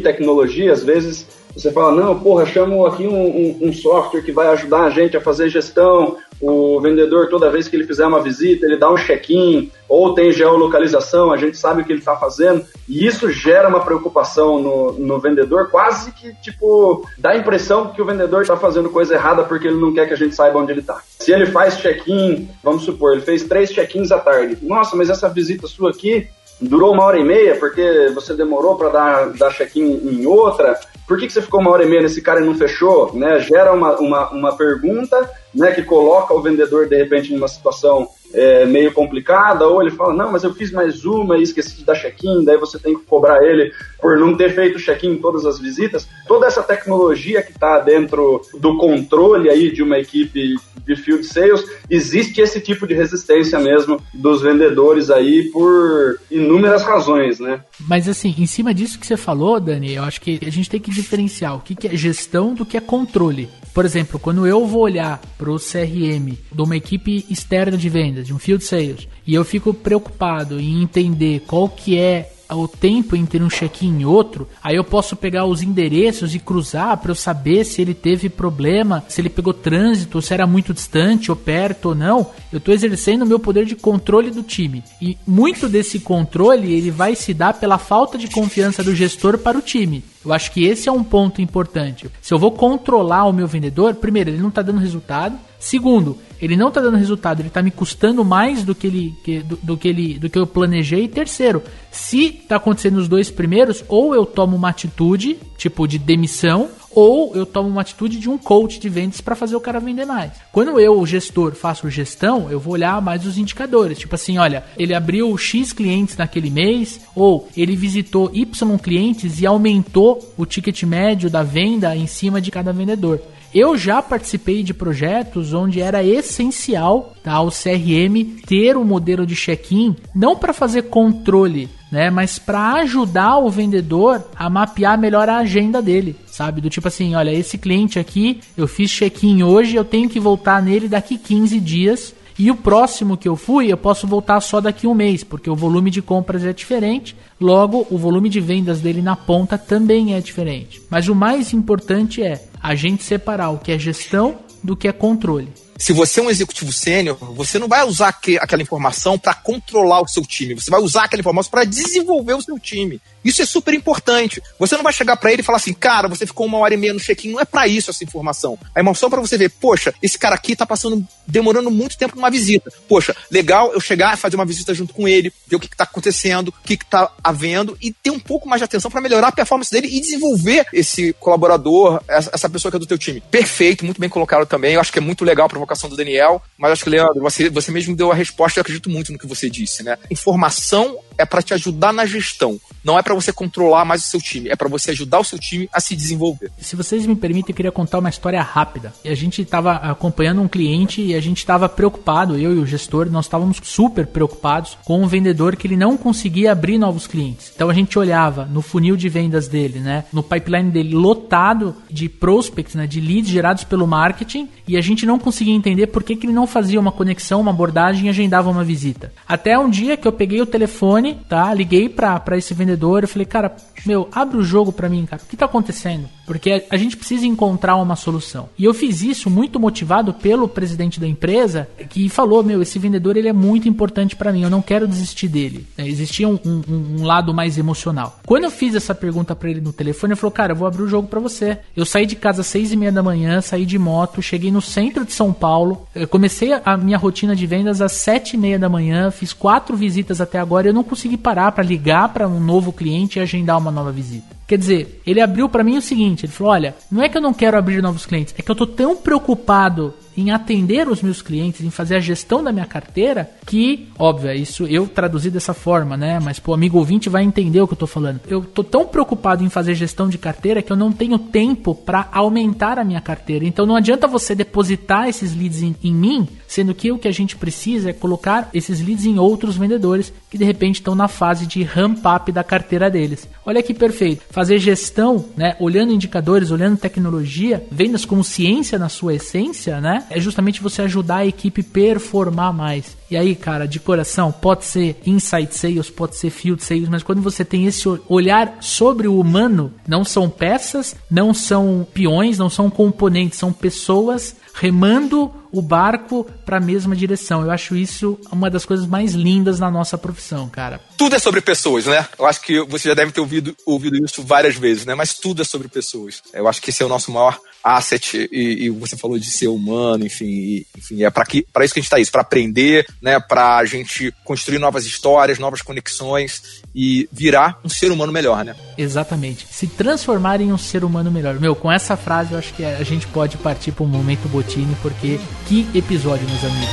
tecnologia, às vezes você fala, não, porra, chamo aqui um, um, um, software que vai ajudar a gente a fazer gestão. O vendedor, toda vez que ele fizer uma visita, ele dá um check-in, ou tem geolocalização, a gente sabe o que ele está fazendo. E isso gera uma preocupação no, no vendedor, quase que, tipo, dá a impressão que o vendedor está fazendo coisa errada porque ele não quer que a gente saiba onde ele está. Se ele faz check-in, vamos supor, ele fez três check-ins à tarde. Nossa, mas essa visita sua aqui durou uma hora e meia porque você demorou para dar, dar check-in em outra. Por que, que você ficou uma hora e meia nesse cara e não fechou? Né? Gera uma, uma, uma pergunta né, que coloca o vendedor, de repente, numa situação é, meio complicada, ou ele fala, não, mas eu fiz mais uma e esqueci de dar check-in, daí você tem que cobrar ele por não ter feito check-in em todas as visitas. Toda essa tecnologia que está dentro do controle aí de uma equipe de field sales, existe esse tipo de resistência mesmo dos vendedores aí por inúmeras razões, né? Mas assim, em cima disso que você falou, Dani, eu acho que a gente tem que diferenciar o que é gestão do que é controle. Por exemplo, quando eu vou olhar para o CRM de uma equipe externa de vendas, de um field sales, e eu fico preocupado em entender qual que é o tempo entre um check-in e outro, aí eu posso pegar os endereços e cruzar para eu saber se ele teve problema, se ele pegou trânsito, se era muito distante ou perto ou não. Eu estou exercendo o meu poder de controle do time. E muito desse controle ele vai se dar pela falta de confiança do gestor para o time. Eu acho que esse é um ponto importante. Se eu vou controlar o meu vendedor, primeiro, ele não está dando resultado. Segundo, ele não está dando resultado, ele está me custando mais do que ele que, do, do, que ele do que eu planejei. E terceiro, se está acontecendo os dois primeiros, ou eu tomo uma atitude, tipo de demissão, ou eu tomo uma atitude de um coach de vendas para fazer o cara vender mais. Quando eu, o gestor, faço gestão, eu vou olhar mais os indicadores, tipo assim, olha, ele abriu X clientes naquele mês, ou ele visitou Y clientes e aumentou o ticket médio da venda em cima de cada vendedor. Eu já participei de projetos onde era essencial tá, o CRM ter um modelo de check-in, não para fazer controle, né, mas para ajudar o vendedor a mapear melhor a agenda dele, sabe? Do tipo assim, olha, esse cliente aqui, eu fiz check-in hoje, eu tenho que voltar nele daqui 15 dias. E o próximo que eu fui, eu posso voltar só daqui um mês, porque o volume de compras é diferente, logo o volume de vendas dele na ponta também é diferente. Mas o mais importante é a gente separar o que é gestão do que é controle se você é um executivo sênior, você não vai usar aquela informação para controlar o seu time. Você vai usar aquela informação para desenvolver o seu time. Isso é super importante. Você não vai chegar para ele e falar assim, cara, você ficou uma hora e meia no check-in. Não é para isso essa informação. É para você ver, poxa, esse cara aqui tá passando, demorando muito tempo numa visita. Poxa, legal eu chegar e fazer uma visita junto com ele, ver o que, que tá acontecendo, o que, que tá havendo e ter um pouco mais de atenção para melhorar a performance dele e desenvolver esse colaborador, essa pessoa que é do teu time. Perfeito, muito bem colocado também. Eu acho que é muito legal a provocação do Daniel, mas acho que, Leandro, você, você mesmo deu a resposta eu acredito muito no que você disse, né? Informação é para te ajudar na gestão, não é para você controlar mais o seu time, é para você ajudar o seu time a se desenvolver. Se vocês me permitem, eu queria contar uma história rápida. A gente estava acompanhando um cliente e a gente estava preocupado, eu e o gestor, nós estávamos super preocupados com um vendedor que ele não conseguia abrir novos clientes. Então a gente olhava no funil de vendas dele, né, no pipeline dele lotado de prospects, né, de leads gerados pelo marketing e a gente não conseguia entender por que, que ele não fazia uma conexão, uma abordagem e agendava uma visita. Até um dia que eu peguei o telefone, tá? Liguei pra, esse vendedor e falei, cara, meu, abre o jogo pra mim, cara. O que tá acontecendo? Porque a gente precisa encontrar uma solução. E eu fiz isso muito motivado pelo presidente da empresa, que falou, meu, esse vendedor ele é muito importante para mim, eu não quero desistir dele. É, existia um, um, um, lado mais emocional. Quando eu fiz essa pergunta para ele no telefone, ele falou, cara, eu vou abrir o jogo para você. Eu saí de casa às seis e meia da manhã, saí de moto, cheguei no centro de São Paulo, eu comecei a minha rotina de vendas às sete e meia da manhã, fiz quatro visitas até agora, e eu não consegui parar para ligar para um novo cliente e agendar uma nova visita. Quer dizer, ele abriu para mim o seguinte, ele falou: "Olha, não é que eu não quero abrir novos clientes, é que eu tô tão preocupado em atender os meus clientes, em fazer a gestão da minha carteira, que, óbvio, é isso eu traduzi dessa forma, né? Mas o amigo ouvinte vai entender o que eu tô falando. Eu tô tão preocupado em fazer gestão de carteira que eu não tenho tempo para aumentar a minha carteira. Então não adianta você depositar esses leads em, em mim, sendo que o que a gente precisa é colocar esses leads em outros vendedores que de repente estão na fase de ramp up da carteira deles. Olha que perfeito. Fazer gestão, né, olhando indicadores, olhando tecnologia, vendas como ciência na sua essência, né? é justamente você ajudar a equipe performar mais. E aí, cara, de coração, pode ser inside sales, pode ser field sales, mas quando você tem esse olhar sobre o humano, não são peças, não são peões, não são componentes, são pessoas remando o barco para a mesma direção. Eu acho isso uma das coisas mais lindas na nossa profissão, cara. Tudo é sobre pessoas, né? Eu acho que você já deve ter ouvido, ouvido isso várias vezes, né? Mas tudo é sobre pessoas. Eu acho que esse é o nosso maior asset e, e você falou de ser humano, enfim, e, enfim é para isso que a gente está isso, para aprender, né? Para a gente construir novas histórias, novas conexões e virar um ser humano melhor, né? Exatamente. Se transformar em um ser humano melhor. Meu, com essa frase eu acho que a gente pode partir para o momento Botini, porque que episódio, meus amigos.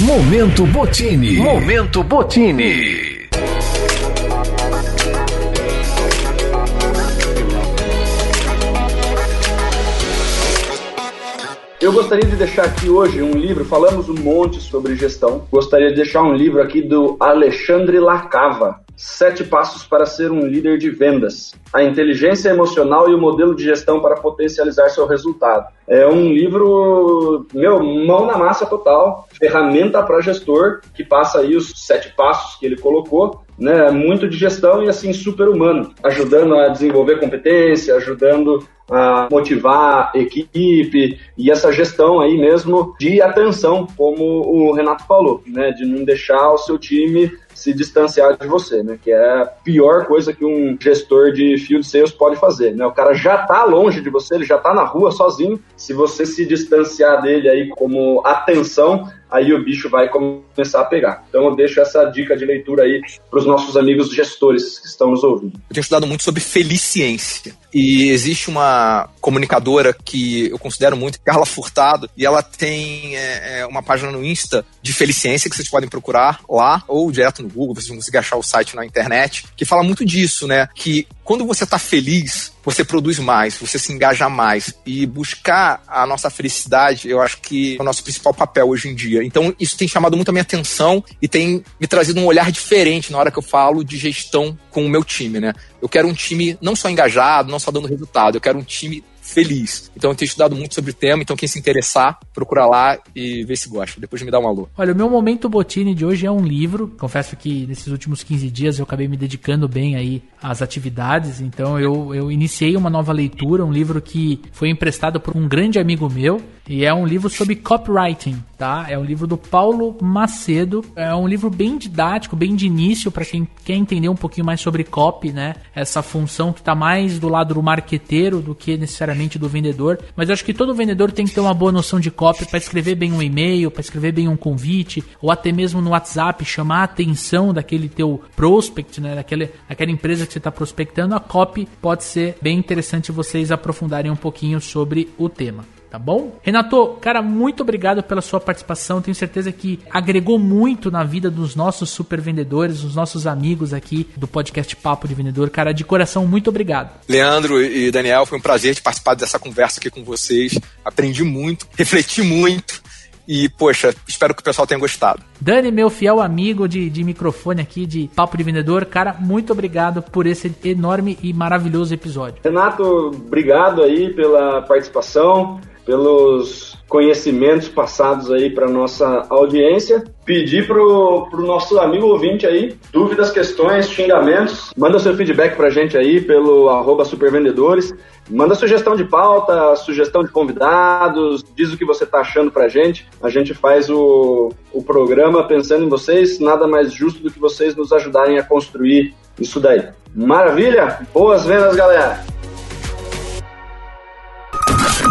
Momento Botini. Momento Botini. Eu gostaria de deixar aqui hoje um livro, falamos um monte sobre gestão. Gostaria de deixar um livro aqui do Alexandre Lacava, Sete Passos para Ser um Líder de Vendas. A inteligência emocional e o modelo de gestão para potencializar seu resultado. É um livro, meu, mão na massa total, ferramenta para gestor, que passa aí os sete passos que ele colocou, né? Muito de gestão e assim super humano, ajudando a desenvolver competência, ajudando a motivar a equipe e essa gestão aí mesmo de atenção, como o Renato falou, né, de não deixar o seu time se distanciar de você, né? Que é a pior coisa que um gestor de field sales pode fazer, né? O cara já tá longe de você, ele já tá na rua sozinho. Se você se distanciar dele aí como atenção, aí o bicho vai começar a pegar. Então eu deixo essa dica de leitura aí para os nossos amigos gestores que estão nos ouvindo. Eu tenho estudado muito sobre feliciência. E existe uma comunicadora que eu considero muito, Carla Furtado, e ela tem é, é uma página no Insta de feliciência que vocês podem procurar lá, ou direto no Google, vocês vão conseguir achar o site na internet, que fala muito disso, né? Que quando você está feliz, você produz mais, você se engaja mais. E buscar a nossa felicidade, eu acho que é o nosso principal papel hoje em dia. Então, isso tem chamado muito a minha atenção e tem me trazido um olhar diferente na hora que eu falo de gestão com o meu time, né? Eu quero um time não só engajado, não só dando resultado, eu quero um time feliz. Então eu tenho estudado muito sobre o tema, então quem se interessar, procura lá e vê se gosta. Depois me dá um alô. Olha, o meu momento Botini de hoje é um livro. Confesso que nesses últimos 15 dias eu acabei me dedicando bem aí às atividades, então eu, eu iniciei uma nova leitura, um livro que foi emprestado por um grande amigo meu, e é um livro sobre copywriting, tá? É um livro do Paulo Macedo. É um livro bem didático, bem de início para quem quer entender um pouquinho mais sobre copy, né? Essa função que está mais do lado do marqueteiro do que necessariamente do vendedor. Mas eu acho que todo vendedor tem que ter uma boa noção de copy para escrever bem um e-mail, para escrever bem um convite, ou até mesmo no WhatsApp chamar a atenção daquele teu prospect, né? Daquele, daquela empresa que você está prospectando. A copy pode ser bem interessante vocês aprofundarem um pouquinho sobre o tema tá bom? Renato, cara, muito obrigado pela sua participação. Tenho certeza que agregou muito na vida dos nossos super vendedores, dos nossos amigos aqui do podcast Papo de Vendedor. Cara, de coração, muito obrigado. Leandro e Daniel, foi um prazer de participar dessa conversa aqui com vocês. Aprendi muito, refleti muito E, poxa, espero que o pessoal tenha gostado. Dani, meu fiel amigo de, de microfone aqui, de Papo de Vendedor, cara, muito obrigado por esse enorme e maravilhoso episódio. Renato, obrigado aí pela participação, pelos conhecimentos passados aí para nossa audiência. Pedir pro, pro nosso amigo ouvinte aí, dúvidas, questões, xingamentos, manda seu feedback pra gente aí pelo arroba supervendedores. Manda sugestão de pauta, sugestão de convidados, diz o que você está achando pra gente. A gente faz o, o programa pensando em vocês, nada mais justo do que vocês nos ajudarem a construir isso daí. Maravilha? Boas vendas, galera!